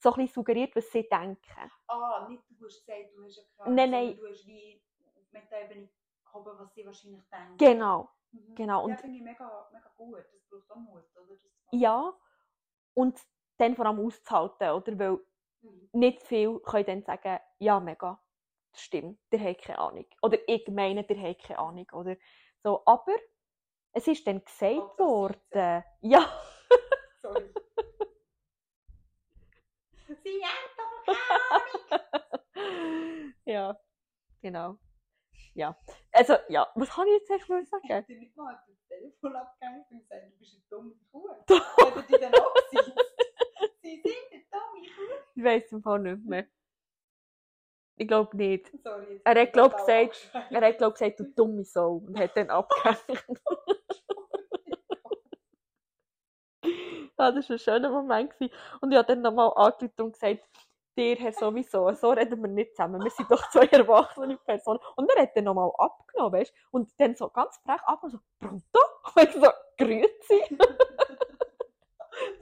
S1: so ein bisschen suggeriert, was sie denken.
S2: Ah, nicht du hast gesagt, du hast ja keine
S1: Nein, nein.
S2: du hast wie mit der Ebene gehoben, was sie wahrscheinlich denken.
S1: Genau,
S2: Mhm.
S1: genau. Und
S2: finde ich mega, mega gut. Das braucht auch Mut, oder? Das
S1: ja, und dann vor allem auszuhalten, oder? Weil
S2: Mhm.
S1: nicht viel können dann sagen, ja, mega, das stimmt, der hat keine Ahnung. Oder ich meine, der hat keine Ahnung, oder so. Aber es ist dann gesagt
S2: Hauptsache
S1: worden, ja,
S2: Sorry. Sie haben doch Ahnung. [laughs]
S1: ja, genau. Ja, also, ja, was kann ich jetzt echt mal
S2: Ich
S1: sagen?
S2: hab dir nicht mal das Telefon abgehängt und gesagt, du bist eine dumme Kuh. [laughs] Hätten die dann gesagt, sie sind eine dumme Kuh.
S1: Ich weiß im Fall nicht mehr. Ich glaube nicht.
S2: Sorry.
S1: Er hat,
S2: ich
S1: glaub,
S2: total
S1: gesagt. Er hat, glaube ich, gesagt, du dumme Sau und hat dann [laughs] abgehängt. ja, das war ein schöner Moment. gewesen. Und ich habe dann nochmal angerufen und gesagt, dir Herr sowieso, so reden wir nicht zusammen. Wir sind doch zwei erwachsene Personen. Und er hat dann nochmal abgenommen, weißt du? Und dann so ganz frech abgenommen, so, pronto? [laughs] Und ich so, grüezi.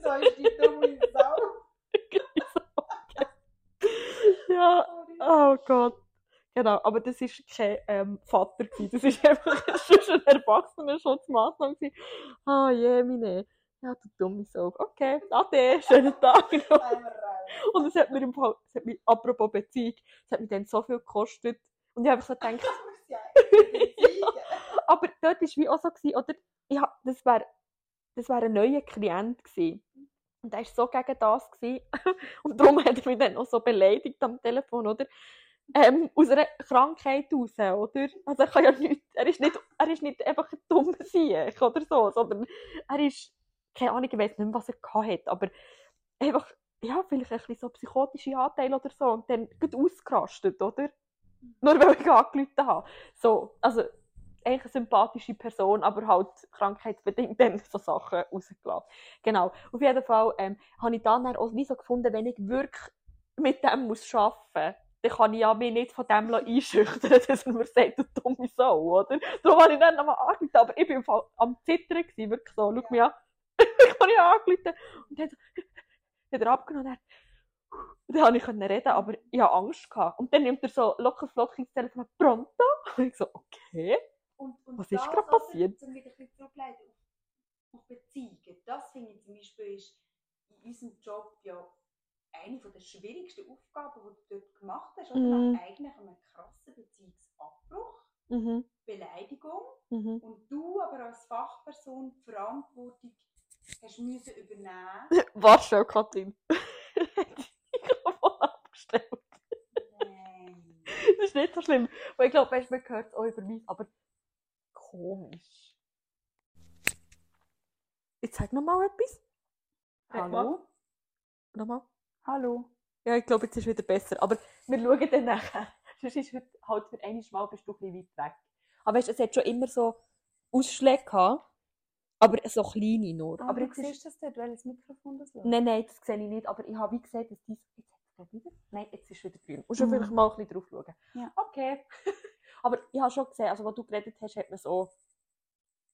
S2: So ist die dumme Sau. [laughs]
S1: ja,
S2: Sorry.
S1: oh Gott. Genau, aber das war kein ähm, Vater, gewesen. das war einfach [laughs] schon eine Erwachsenenschutzmaßnahme. gewesen. Ah, je, meine. Ja, du dumme Sau. Okay, ade, schönen Tag noch. [laughs] Und es hat mir im Fall, es hat mich, apropos Beziehung, es hat mir dann so viel gekostet. Und ich habe so gedacht,
S2: Das [laughs] muss ja [laughs]
S1: aber dort war wie auch so, gewesen, oder? Ich hab, das wäre das wär ein neuer Klient gewesen. Und er war so gegen das. Gewesen. Und darum hat er mich dann auch so beleidigt am Telefon, oder? Ähm, aus einer Krankheit raus, oder? Also er kann ja nicht, er ist nicht, er ist nicht einfach ein dummer Sieg oder so, sondern er ist, keine Ahnung, ich weiß nicht mehr, was er gehabt hat, aber einfach, ja, vielleicht ein bisschen so psychotische Anteile oder so und dann gut ausgerastet, oder? Nur weil ich angerufen habe. So, also eigentlich eine sympathische Person, aber halt krankheitsbedingt dann so Sachen rausgelassen. Genau. Auf jeden Fall ähm, habe ich dann auch wie so gefunden, wenn ich wirklich mit dem muss arbeiten muss, dann kann ich ja mich nicht von dem einschüchtern, [laughs] dass er mir sagt, du dumme Sau, oder? Darum habe ich dann nochmal angerufen, aber ich Fall am Zittern gewesen, wirklich so, schau mich an. [laughs] ich habe ihn angerufen und dann [laughs] hat er abgenommen und [laughs] dann, dann habe ich reden, aber ich hatte Angst. Gehabt. Und dann nimmt er so locker flockig das Telefon pronto? Und ich so, okay.
S2: Und, und
S1: Was ist gerade passiert?
S2: Um wieder ein bisschen zurückzuleiten, auf Beziehungen. Das finde ich zum Beispiel ist in unserem Job ja eine der schwierigsten Aufgaben, die du dort gemacht hast. Oder?
S1: Mhm.
S2: Nach eigentlich einem krassen Beziehungsabbruch,
S1: Mhm.
S2: Beleidigung
S1: Mhm.
S2: und du aber als Fachperson die Verantwortung hast müssen übernehmen. [laughs]
S1: Warte schon, Katrin. [laughs] ich Mikrofon abgestellt.
S2: Nein.
S1: Das ist nicht so schlimm. Weil ich glaube, man hört es auch über mich, aber komisch. Jetzt sag noch mal etwas.
S2: Hallo?
S1: Nochmal.
S2: Hallo?
S1: Ja, ich glaube, jetzt ist es wieder besser. Aber wir schauen dann nachher. [laughs] Sonst ist heute halt für einmal Mal bist du ein bisschen weit weg. Aber weißt, es hat schon immer so Ausschläge gehabt. Aber so kleine nur.
S2: Aber
S1: aber
S2: du siehst das dort, welches Mikrofon das läuft?
S1: Nein, nein, das sehe ich nicht. Aber ich habe wie gesagt, dass dies... Jetzt hat es wieder... Nein, jetzt ist wieder grün. Musst du
S2: Mhm.
S1: vielleicht mal ein bisschen drauf schauen.
S2: Ja.
S1: Okay. [laughs] aber ich habe schon gesehen, also was du geredet hast, hat man so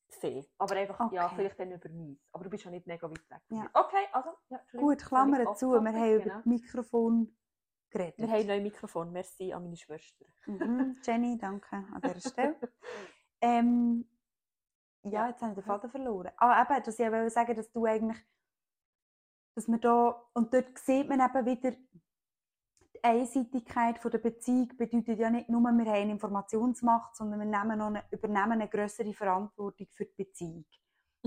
S1: gesehen. Aber einfach, ja,
S2: Okay.
S1: vielleicht dann über mich. Aber du bist ja nicht mega weit weg.
S2: Ja.
S1: Okay, also... Ja,
S2: Gut, Klammern zu, wir haben über
S1: genau.
S2: das Mikrofon geredet.
S1: Wir haben ein neues Mikrofon. Merci an meine Schwester.
S2: Mhm, Jenny, danke an dieser [laughs] Stelle. ähm, ja, jetzt habe ich den Faden verloren. Ah, eben, dass ich wollte sagen, dass du eigentlich, dass man da, und dort sieht man eben wieder, die Einseitigkeit von der Beziehung bedeutet ja nicht nur, wir haben eine Informationsmacht, sondern wir nehmen noch eine, übernehmen eine größere Verantwortung für die Beziehung.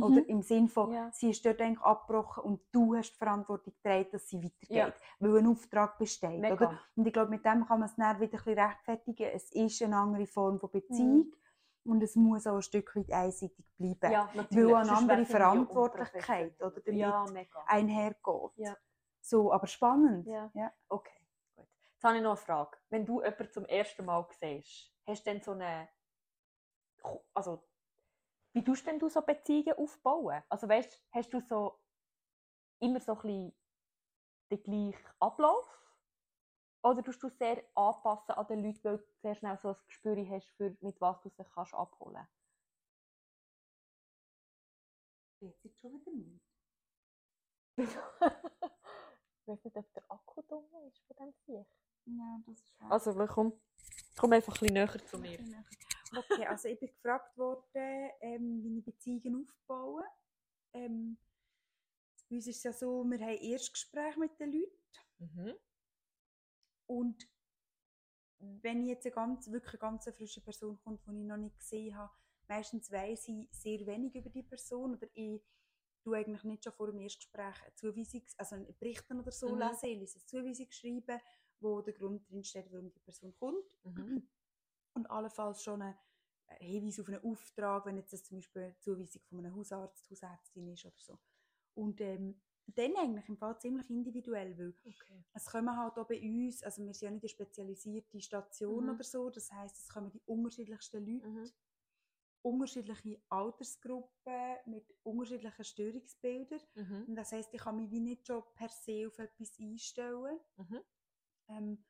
S2: Oder im Sinn von,
S1: Mhm. Ja.
S2: sie ist dort eigentlich abgebrochen und du hast die Verantwortung getragen, dass sie weitergeht,
S1: Ja.
S2: weil ein Auftrag besteht.
S1: Mega.
S2: Oder? Und ich glaube, mit dem kann man es dann wieder ein bisschen rechtfertigen. Es ist eine andere Form von Beziehung und es muss auch ein Stück weit einseitig bleiben,
S1: Ja, natürlich.
S2: weil eine andere Verantwortlichkeit oder damit
S1: Ja,
S2: einhergeht.
S1: Ja.
S2: So, aber spannend.
S1: Ja.
S2: Ja.
S1: Okay, gut. Jetzt habe ich noch eine Frage. Wenn du jemanden zum ersten Mal siehst, hast du dann so eine. Also, wie tust denn du so Beziehungen aufbauen? Also, weißt hast du so immer so ein bisschen den gleichen Ablauf? Oder tust du sehr anpassen an den Leuten, weil du sehr schnell so ein Gespür hast, für, mit was du sie kannst abholen
S2: Jetzt ist schon wieder nicht. [laughs]
S1: Ich weiß nicht, ob der Akku dumm ist von dem Viech.
S2: Ja, das ist schade.
S1: Also, komm, komm einfach ein bisschen näher zu mir.
S2: Okay, also ich bin gefragt worden, ähm, wie ich Beziehungen aufbaue. Ähm, bei uns ist es ja so, wir haben Erstgespräche mit den Leuten
S1: Mhm.
S2: Und wenn jetzt eine ganz, wirklich eine ganz frische Person kommt, die ich noch nicht gesehen habe, meistens weiss ich sehr wenig über die Person oder ich tue eigentlich nicht schon vor dem Erstgespräch eine Zuweisungs-, also einen Bericht oder so
S1: Mhm.
S2: lesen, ich lese eine Zuweisung schreiben, wo der Grund drin steht, warum die Person kommt
S1: Mhm. [clears throat]
S2: und allenfalls schon einen Hinweis auf einen Auftrag, wenn jetzt das zum Beispiel eine Zuweisung von einem Hausarzt, Hausärztin ist oder so. Und ähm, dann eigentlich im Fall ziemlich individuell, weil
S1: Okay.
S2: es kommen halt auch bei uns, also wir sind ja nicht eine spezialisierte Station
S1: Mhm.
S2: oder so, das heisst, es kommen die unterschiedlichsten Leute,
S1: Mhm.
S2: unterschiedliche Altersgruppen mit unterschiedlichen Störungsbildern.
S1: Mhm.
S2: Und das heisst, ich kann mich wie nicht schon per se auf etwas einstellen.
S1: Mhm.
S2: Ähm,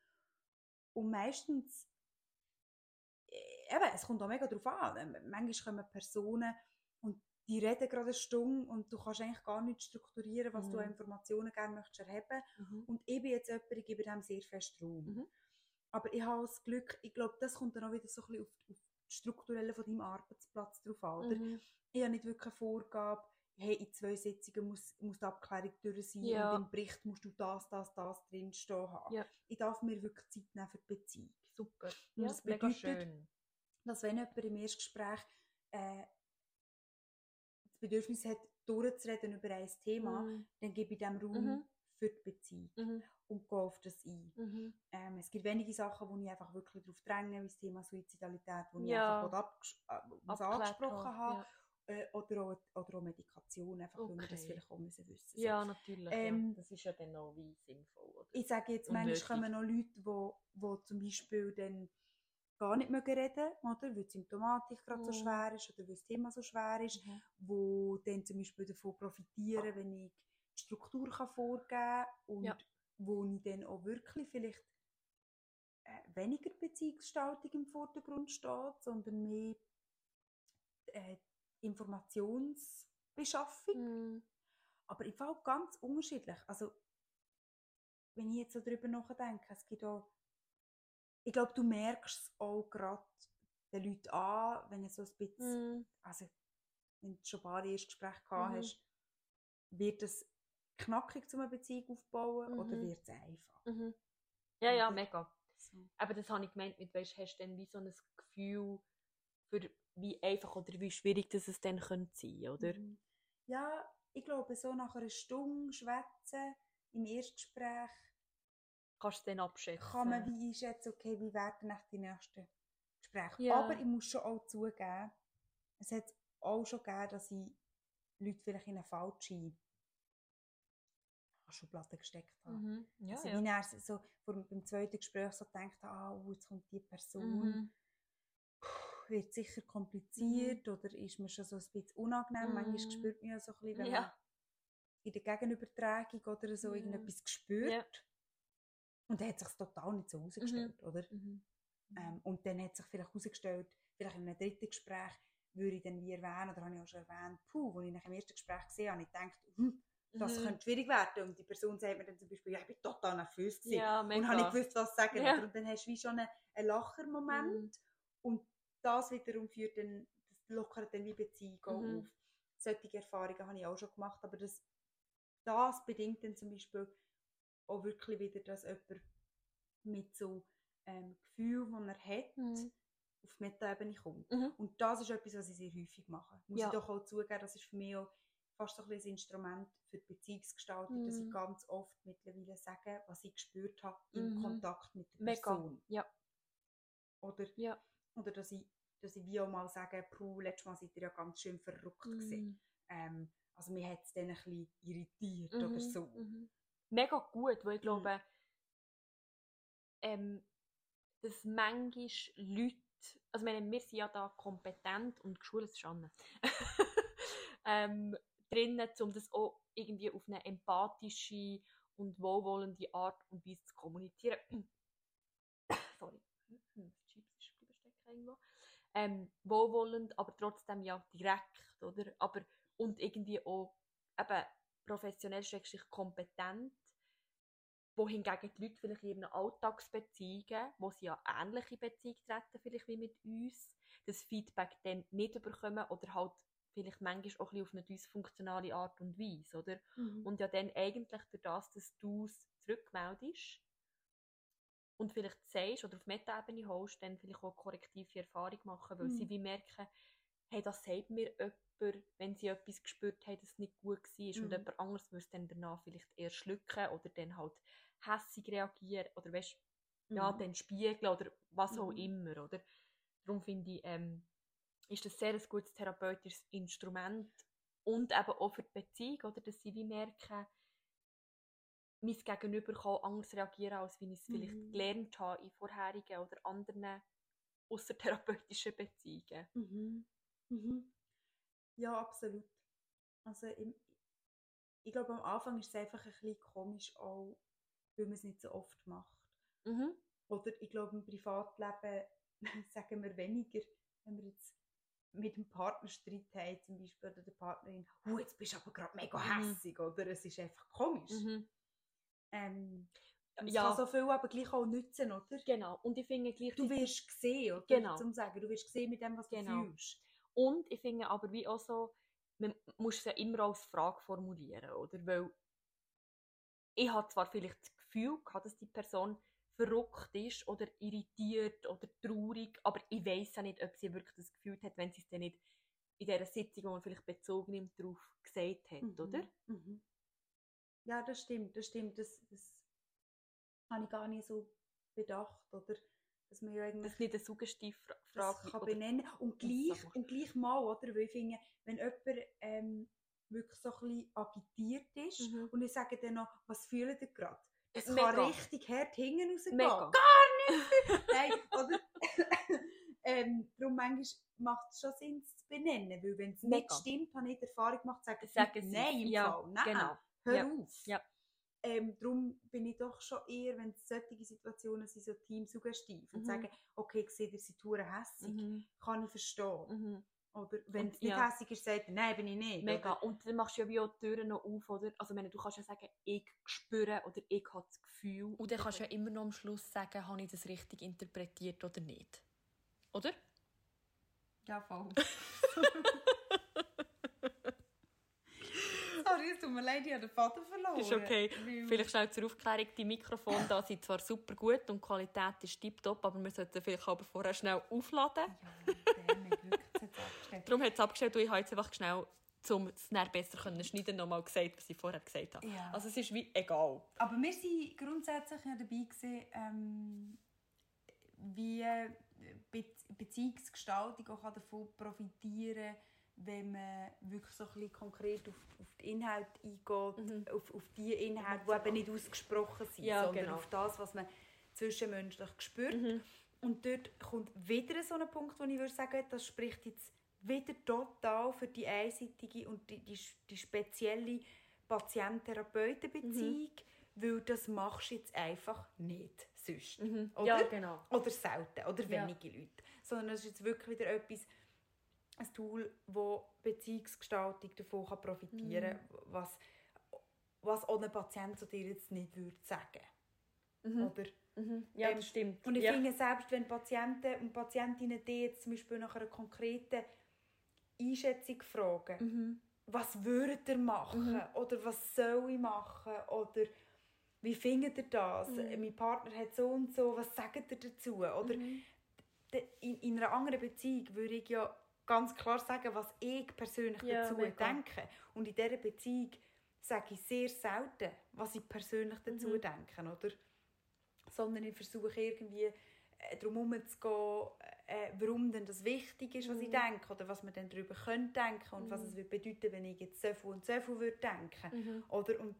S2: und meistens, äh, eben, es kommt auch mega darauf an. Manchmal kommen Personen die reden gerade eine Stunde und du kannst eigentlich gar nicht strukturieren, was du
S1: Mhm.
S2: an Informationen gerne möchtest erheben.
S1: Mhm.
S2: Und ich bin jetzt jemand, ich gebe dem sehr fest Raum.
S1: Mhm.
S2: Aber ich habe das Glück, ich glaube, das kommt dann auch wieder so ein bisschen auf, auf das Strukturelle von deinem Arbeitsplatz drauf an. Oder?
S1: Mhm.
S2: Ich habe nicht wirklich eine Vorgabe, hey, in zwei Sitzungen muss, muss die Abklärung durch sein
S1: Ja.
S2: und im Bericht musst du das, das, das drinstehen haben.
S1: Ja.
S2: Ich darf mir wirklich Zeit nehmen für die Beziehung.
S1: Super.
S2: Und
S1: Ja,
S2: das bedeutet,
S1: schön.
S2: dass wenn jemand im Erstgespräch äh, das Bedürfnis hat, durchzureden über ein Thema,
S1: Mhm.
S2: dann gebe ich dem Raum
S1: Mhm.
S2: für die Beziehung
S1: Mhm.
S2: und gehe auf das ein.
S1: Mhm.
S2: Ähm, es gibt wenige Sachen, wo ich einfach wirklich darauf dränge, wie das Thema Suizidalität, wo ich
S1: Ja.
S2: einfach abges äh, angesprochen habe.
S1: Ja.
S2: Äh, oder, auch, oder auch Medikation, einfach weil wir das
S1: Okay.
S2: vielleicht auch müssen wissen so.
S1: ja, natürlich.
S2: Ähm,
S1: ja. Das ist ja dann auch wie sinnvoll. Oder?
S2: Ich sage jetzt,
S1: Und
S2: manchmal kommen noch Leute, wo, wo zum Beispiel dann gar nicht mögen reden, oder? Weil die Symptomatik gerade so
S1: Mhm.
S2: schwer ist oder weil das Thema so schwer ist,
S1: Mhm.
S2: wo dann zum Beispiel davon profitieren, wenn ich die Struktur kann vorgeben kann und
S1: Ja.
S2: wo ich dann auch wirklich vielleicht äh, weniger Beziehungsgestaltung im Vordergrund steht, sondern mehr äh, Informationsbeschaffung.
S1: Mhm.
S2: Aber im Fall ganz unterschiedlich. Also, wenn ich jetzt so darüber nachdenke, es gibt auch, ich glaube, du merkst es auch gerade den Leuten an, wenn es so ein bisschen,
S1: Mhm.
S2: also wenn du schon ein paar Erstgespräche gehabt
S1: Mhm.
S2: hast, wird es knackig, um eine Beziehung aufzubauen oder
S1: Mhm.
S2: wird es einfach?
S1: Mhm. Ja, ja, mega.
S2: So.
S1: Aber das habe ich gemeint mit, weißt, hast du dann wie so ein Gefühl für wie einfach oder wie schwierig das es dann könnte sein, oder?
S2: Mhm. Ja, ich glaube, so nach einer Stunde Schwätzen im Erstgespräch
S1: Kannst du dann abschätzen?
S2: kann man wie einschätzen, okay, wie werden nach die nächsten Gespräche.
S1: Ja.
S2: Aber ich muss schon auch zugeben, es hat auch schon gegeben, dass ich Leute vielleicht in eine falsche Schublade gesteckt habe.
S1: Mhm. Ja,
S2: also
S1: ja.
S2: wie er so vor, beim zweiten Gespräch so gedacht hat, ah, oh, jetzt kommt die Person,
S1: Mhm.
S2: puh, wird sicher kompliziert oder ist mir schon so ein bisschen unangenehm.
S1: Mhm.
S2: Manchmal spürt man ja so ein bisschen, wenn
S1: Ja.
S2: man in der Gegenübertragung oder so
S1: Ja.
S2: irgendetwas gespürt. Und dann hat sich total nicht so herausgestellt, oder?
S1: Mhm.
S2: Ähm, und dann hat sich vielleicht herausgestellt, vielleicht in einem dritten Gespräch würde ich dann wie erwähnen, oder habe ich auch schon erwähnt, puh, als ich nach dem ersten Gespräch gesehen habe, ich gedacht, hm, das
S1: Mhm.
S2: könnte schwierig werden. Und die Person sagt mir dann zum Beispiel, ja, ich bin total nervös gewesen.
S1: Ja,
S2: und habe nicht gewusst, was sagen.
S1: Ja.
S2: Und dann hast du wie schon einen, einen Lachermoment.
S1: Mhm.
S2: Und das wiederum führt dann, das lockert dann wie Beziehung
S1: Mhm.
S2: auf. Solche Erfahrungen habe ich auch schon gemacht, aber das, das bedingt dann zum Beispiel auch wirklich wieder, dass jemand mit so ähm, Gefühl, das er hat,
S1: Mhm.
S2: auf die Meta-Ebene kommt.
S1: Mhm.
S2: Und das ist etwas, was ich sehr häufig mache. Muss
S1: Ja.
S2: ich doch auch zugeben, das ist für mich auch fast so ein, ein Instrument für die Beziehungsgestaltung, dass ich
S1: Mhm.
S2: ganz oft mittlerweile sage, was ich gespürt habe im
S1: Mhm.
S2: Kontakt mit der
S1: Mega.
S2: Person.
S1: Ja.
S2: Oder,
S1: Ja.
S2: oder dass, ich, dass ich wie auch mal sage, puh, letztes Mal seid ihr ja ganz schön verrückt gewesen.
S1: Mhm.
S2: Ähm, also mir hat es dann ein bisschen irritiert oder
S1: Mhm,
S2: so.
S1: mhm. Mega gut, weil ich
S2: Mhm.
S1: glaube, ähm, dass manchmal Leute, also meine, wir sind ja da kompetent und geschult ist schon [laughs] ähm, drinnen, um das auch irgendwie auf eine empathische und wohlwollende Art und Weise zu kommunizieren. [coughs] Sorry. Chips ist stecken irgendwo. Ähm, wohlwollend, aber trotzdem ja direkt, oder? Aber, und irgendwie auch eben professionell schrägstrich kompetent, wohingegen die Leute vielleicht in ihren Alltagsbeziehungen, wo sie ja ähnliche Beziehungen treten, vielleicht wie mit uns, das Feedback dann nicht bekommen oder halt vielleicht manchmal auch ein bisschen auf eine dysfunktionale Art und Weise, oder?
S2: Mhm.
S1: Und ja dann eigentlich durch das, dass du es zurückmeldest und vielleicht sagst oder auf Meta-Ebene holst, dann vielleicht auch korrektive Erfahrung machen, weil sie
S2: Mhm.
S1: wie merken, hey, das sagt mir jemand, wenn sie etwas gespürt haben, dass es nicht gut war und
S2: Mhm.
S1: jemand anderes würde es dann danach vielleicht eher schlucken oder dann halt hässig reagieren oder weißt, ja,
S2: Mhm.
S1: dann spiegeln oder was auch
S2: Mhm.
S1: immer, oder? Darum finde ich, ähm, ist das sehr ein gutes therapeutisches Instrument und eben auch für die Beziehung, oder? Dass sie wie merken, mein Gegenüber kann anders reagieren, als wie ich es vielleicht
S2: Mhm.
S1: gelernt habe in vorherigen oder anderen außertherapeutischen Beziehungen.
S2: Mhm. Mhm. Ja, absolut. Also im, ich glaube, am Anfang ist es einfach ein bisschen komisch, auch weil man es nicht so oft macht.
S1: Mhm.
S2: Oder ich glaube, im Privatleben [laughs] sagen wir weniger, wenn wir jetzt mit dem Partner Streit haben, zum Beispiel, oder der Partnerin, «Hu, jetzt bist du aber gerade mega
S1: Mhm.
S2: hässig, oder? Es ist einfach komisch.
S1: Mhm.
S2: Ähm, es
S1: Ja.
S2: kann so viel aber gleich auch nützen, oder?
S1: Genau. Und ich finde
S2: Du
S1: gleichzeitig...
S2: wirst gesehen, oder?
S1: Genau.
S2: Zum sagen, du wirst gesehen mit dem, was
S1: Genau.
S2: du fühlst.
S1: Und ich finde aber wie auch so, man muss es ja immer als Frage formulieren, oder? Weil ich habe zwar vielleicht das Gefühl gehabt, dass die Person verrückt ist oder irritiert oder traurig, aber ich weiß ja nicht, ob sie wirklich das Gefühl hat, wenn sie es dann nicht in dieser Sitzung, wo man vielleicht Bezug nimmt, darauf gesagt hat,
S2: Mhm.
S1: oder?
S2: Mhm. Ja, das stimmt, das stimmt. Das, das habe ich gar nicht so bedacht, oder? Dass man ja eigentlich
S1: Das nicht eine Suggestivfrage.
S2: kann benennen. Und gleich, und gleich mal, oder? Weil ich finde, wenn jemand ähm, wirklich so ein bisschen agitiert ist
S1: Mhm.
S2: und ich sage dann noch, was fühlt ihr gerade? Es
S1: Mega.
S2: kann richtig hart hinten rausgehen.
S1: Mega. [laughs]
S2: Nein, oder? [laughs] ähm, darum manchmal macht es schon Sinn, zu benennen, weil wenn es nicht stimmt, habe ich die Erfahrung gemacht, sagen sie,
S1: Sagen
S2: nein, im
S1: Ja,
S2: Fall, nein,
S1: genau.
S2: hör
S1: Ja,
S2: auf.
S1: ja.
S2: Ähm, darum bin ich doch schon eher, wenn es solche Situationen sind, so teamsuggestiv und
S1: Mhm.
S2: sagen, okay, ich sehe, ihr seid hässig,
S1: Mhm.
S2: kann ich verstehen.
S1: Mhm.
S2: Oder wenn es nicht
S1: ja.
S2: hässig ist, sagt nein, bin ich nicht.
S1: Mega.
S2: Oder?
S1: Und dann machst du ja wie auch die Türen noch auf, oder? Also, meine, du kannst ja sagen, ich spüre oder ich habe das Gefühl.
S3: Und dann kannst du ja immer noch am Schluss sagen, habe ich das richtig interpretiert oder nicht. Oder?
S2: Ja, voll. [laughs] es tut mir leid, ich habe den Faden verloren.
S1: Ist okay.
S2: Weil-
S1: Vielleicht schnell zur Aufklärung, die Mikrofone da sind zwar super gut und die Qualität ist tiptop, aber wir sollten vielleicht aber vorher schnell aufladen.
S2: Ja, hat wirklich jetzt abgestellt.
S1: Darum hat es abgestellt und ich habe jetzt einfach schnell, um es dann besser können schneiden nochmal gesagt, was ich vorher gesagt habe.
S2: Ja.
S1: Also es ist wie egal.
S2: Aber wir waren grundsätzlich ja dabei, gewesen, ähm, wie Be Beziehungsgestaltung auch davon profitieren kann, wenn man wirklich so ein bisschen konkret auf, auf den Inhalt eingeht, auf, auf die Inhalte, die eben nicht ausgesprochen sind,
S1: Ja,
S2: sondern
S1: genau.
S2: auf das, was man zwischenmenschlich spürt. Und dort kommt wieder so ein Punkt, wo ich würde sagen, das spricht jetzt wieder total für die einseitige und die, die, die spezielle Patient-Therapeuten-Beziehung, weil das machst du jetzt einfach nicht sonst. Oder?
S1: Ja, genau.
S2: Oder selten, oder
S1: Ja.
S2: wenige Leute. Sondern es ist jetzt wirklich wieder etwas, ein Tool, das Beziehungsgestaltung davon kann profitieren kann, was, was auch ein Patient zu dir jetzt nicht würde sagen Oder?
S1: Ja,
S2: Ähm,
S1: das stimmt.
S2: Und ich
S1: ja.
S2: finde, selbst wenn Patienten und Patientinnen die jetzt zum Beispiel nach einer konkreten Einschätzung fragen,
S1: Mhm.
S2: was würdet ihr machen? Oder was soll ich machen? Oder wie findet ihr das?
S1: Mhm.
S2: Mein Partner hat so und so, was sagt ihr dazu? Oder
S1: Mhm.
S2: de- in, in einer anderen Beziehung würde ich ja ganz klar sagen, was ich persönlich
S1: Ja,
S2: dazu
S1: mega.
S2: denke. Und in dieser Beziehung sage ich sehr selten, was ich persönlich dazu
S1: Mhm.
S2: denke. Oder? Sondern ich versuche irgendwie äh, darum herumzugehen, äh, warum denn das wichtig ist, was
S1: Mhm.
S2: ich denke. Oder was man dann darüber könnte denken und was es würde bedeuten, wenn ich jetzt so viel und so viel würde denken.
S1: Mhm.
S2: Oder? Und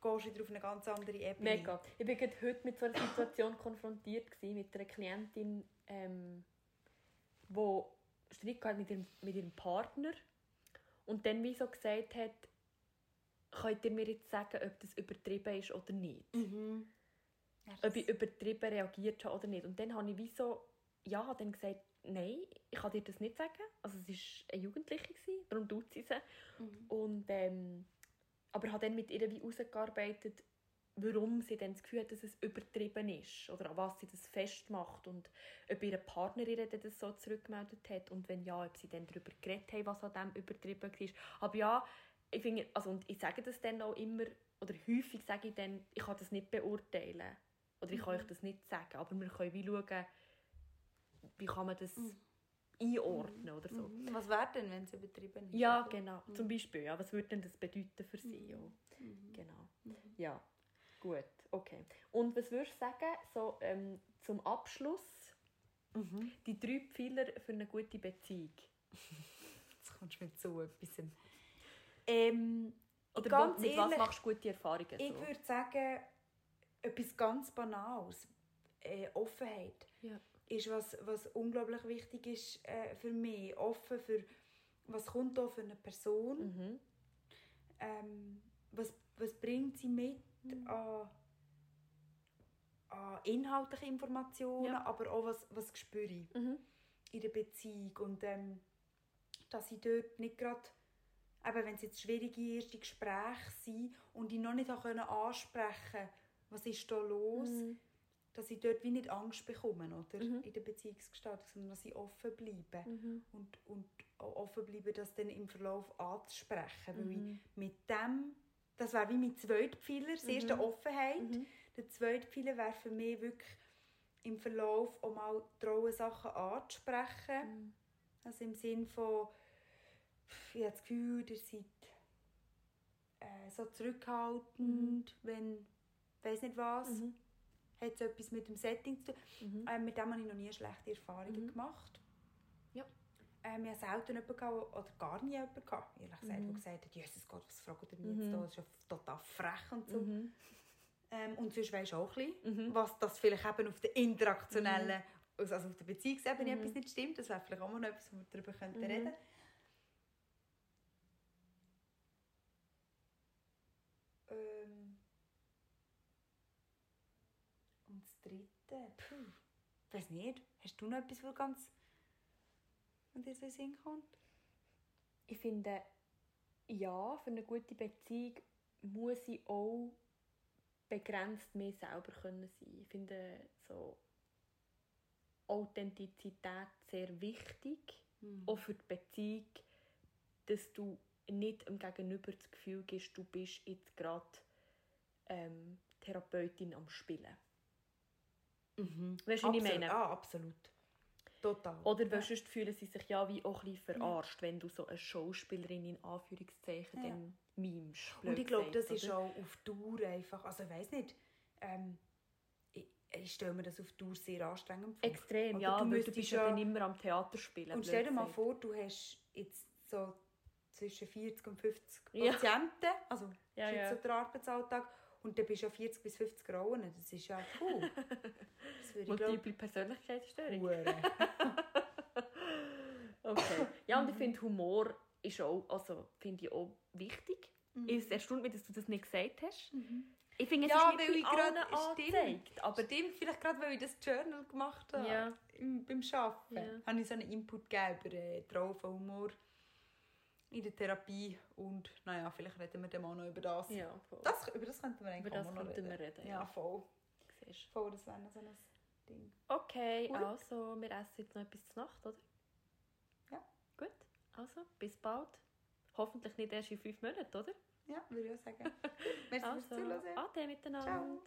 S2: gehst wieder auf eine ganz andere Ebene.
S1: Mega. Ich war gerade heute mit so einer Situation konfrontiert gewesen, mit einer Klientin, ähm, die Streit hatte mit ihrem, mit ihrem Partner und dann wie so gesagt hat, könnt ihr mir jetzt sagen, ob das übertrieben ist oder nicht?
S2: Mhm. Ja,
S1: Ob ich übertrieben reagiert habe oder nicht. Und dann habe ich wie so, ja, habe dann gesagt, nein, ich kann dir das nicht sagen. Also es war eine Jugendliche, gewesen, darum tut sie sie. Und, ähm, aber habe dann mit ihr wie herausgearbeitet, warum sie dann das Gefühl hat, dass es übertrieben ist. Oder an was sie das festmacht. Und ob ihre Partnerin ihr das so zurückgemeldet hat. Und wenn ja, ob sie dann darüber geredet haben, was an dem übertrieben war. Aber ja, ich finde, also, und ich sage das dann auch immer, oder häufig sage ich dann, ich kann das nicht beurteilen. Oder ich kann euch das nicht sagen. Aber wir können wie schauen, wie kann man das einordnen oder so.
S2: Mhm. Was wäre denn, wenn es übertrieben ist?
S1: Ja, genau. Zum Beispiel, ja, was würde denn das bedeuten für sie? Ja. Genau. Ja, gut, okay. Und was würdest du sagen, so, ähm, zum Abschluss, die drei Pfeiler für eine gute Beziehung? [laughs]
S2: Jetzt kommst du mit so etwas. Ähm,
S1: Oder
S2: ganz
S1: mit
S2: ehrlich,
S1: was machst du gute Erfahrungen?
S2: ich
S1: so?
S2: würde sagen, etwas ganz Banales. Äh, Offenheit
S1: Ja.
S2: ist was, was unglaublich wichtig ist äh, für mich. Offen für, was kommt da für eine Person?
S1: Mhm.
S2: ähm, was, was bringt sie mit an, an inhaltlichen Informationen,
S1: Ja.
S2: aber auch was, was spüre ich
S1: Mhm.
S2: in der Beziehung. Und ähm, dass ich dort nicht gerade, eben wenn es jetzt schwierige erste Gespräche sind und ich noch nicht ansprechen was ist da los,
S1: Mhm.
S2: dass ich dort wie nicht Angst bekomme oder? in der Beziehungsgestaltung, sondern dass ich offen bleibe
S1: Mhm.
S2: und, und auch offen bleiben, das dann im Verlauf anzusprechen. Weil
S1: Mhm.
S2: ich mit dem, das wäre wie mein zweiter Pfeiler, das erste
S1: Mhm.
S2: Offenheit. Der zweite Pfeiler wäre für mich wirklich im Verlauf auch mal trauen, Sachen anzusprechen.
S1: Mhm.
S2: Also im Sinn von, ich habe das Gefühl, ihr seid äh, so zurückhaltend, wenn, weiß nicht was,
S1: Mhm.
S2: hat es etwas mit dem Setting zu tun.
S1: Mhm.
S2: Äh, mit dem habe ich noch nie schlechte Erfahrungen gemacht. Ähm, ich hatte selten jemanden gehabt, oder gar nie jemanden gehabt, ehrlich gesagt,
S1: Mhm.
S2: der gesagt hat, Jesus Gott, was fragt ihr mich jetzt da? Das ist ja total frech und so.
S1: Mhm.
S2: Ähm, und sonst weisst du auch ein bisschen,
S1: Mhm.
S2: was das vielleicht eben auf der interaktionellen, also auf der Beziehungsebene etwas nicht stimmt. Das wäre vielleicht auch mal noch etwas, wo wir darüber könnten
S1: Mhm.
S2: reden ähm, Und das dritte, puh, ich weiß nicht, hast du noch etwas, was ganz an dir so in Sinn kommt?
S1: Ich finde, ja, für eine gute Beziehung muss ich auch begrenzt mehr selber können sein. Ich finde so Authentizität sehr wichtig, auch für die Beziehung, dass du nicht dem Gegenüber das Gefühl gibst, du bist jetzt gerade ähm, Therapeutin am Spielen.
S2: Mhm.
S1: Weißt du, was ich meine?
S2: Ah, absolut. Total.
S1: Oder weil sonst fühlen sie sich ja wie auch ein bisschen verarscht, wenn du so eine Schauspielerin in Anführungszeichen
S2: Ja.
S1: dann mimst.
S2: Und ich glaube, das
S1: gesagt,
S2: ist
S1: oder?
S2: auch auf Dauer einfach, also ich weiß nicht, ähm, ich, ich stelle mir das auf Dauer sehr anstrengend vor.
S1: Extrem,
S2: Oder
S1: ja,
S2: du
S1: weil du bist ja dann immer am Theater spielen.
S2: Und stell dir mal vor, du hast jetzt so zwischen 40 und 50
S1: Ja.
S2: Patienten, also
S1: Ja, ja.
S2: so der Arbeitsalltag, und dann bist du ja 40 bis 50 Rollen, das ist ja cool. Das würde ich glaube
S1: Multiple Persönlichkeitsstörung.
S2: Hure. [laughs]
S1: Okay. Ja, und ich finde, Humor ist auch, also, finde ich auch wichtig. Es erstaunt mich, dass du das nicht gesagt hast. Ich finde, es
S2: Ja,
S1: ist
S2: weil
S1: nicht
S2: ich
S1: bei allen
S2: grad- stimmt.
S1: angezeigt. Aber
S2: Stimmt, vielleicht gerade, weil ich das Journal gemacht habe,
S1: Ja.
S2: im, beim Arbeiten,
S1: Ja.
S2: habe ich so einen Input gegeben über äh, Humor in der Therapie und naja, vielleicht reden wir dann mal noch über das.
S1: ja, voll.
S2: das über das könnten wir eigentlich
S1: Über das
S2: auch mal noch reden.
S1: wir reden,
S2: Ja,
S1: ja.
S2: voll.
S1: Siehst.
S2: voll. Das wäre so ein Ding.
S1: Okay,
S2: Gut.
S1: also, wir essen jetzt noch etwas zur Nacht, oder?
S2: Ja.
S1: Gut, also, bis bald. Hoffentlich nicht erst in fünf Monaten, oder?
S2: Ja, würde ich auch sagen. Merci [laughs] fürs
S1: Also,
S2: Zuhören.
S1: ade miteinander.
S2: Ciao.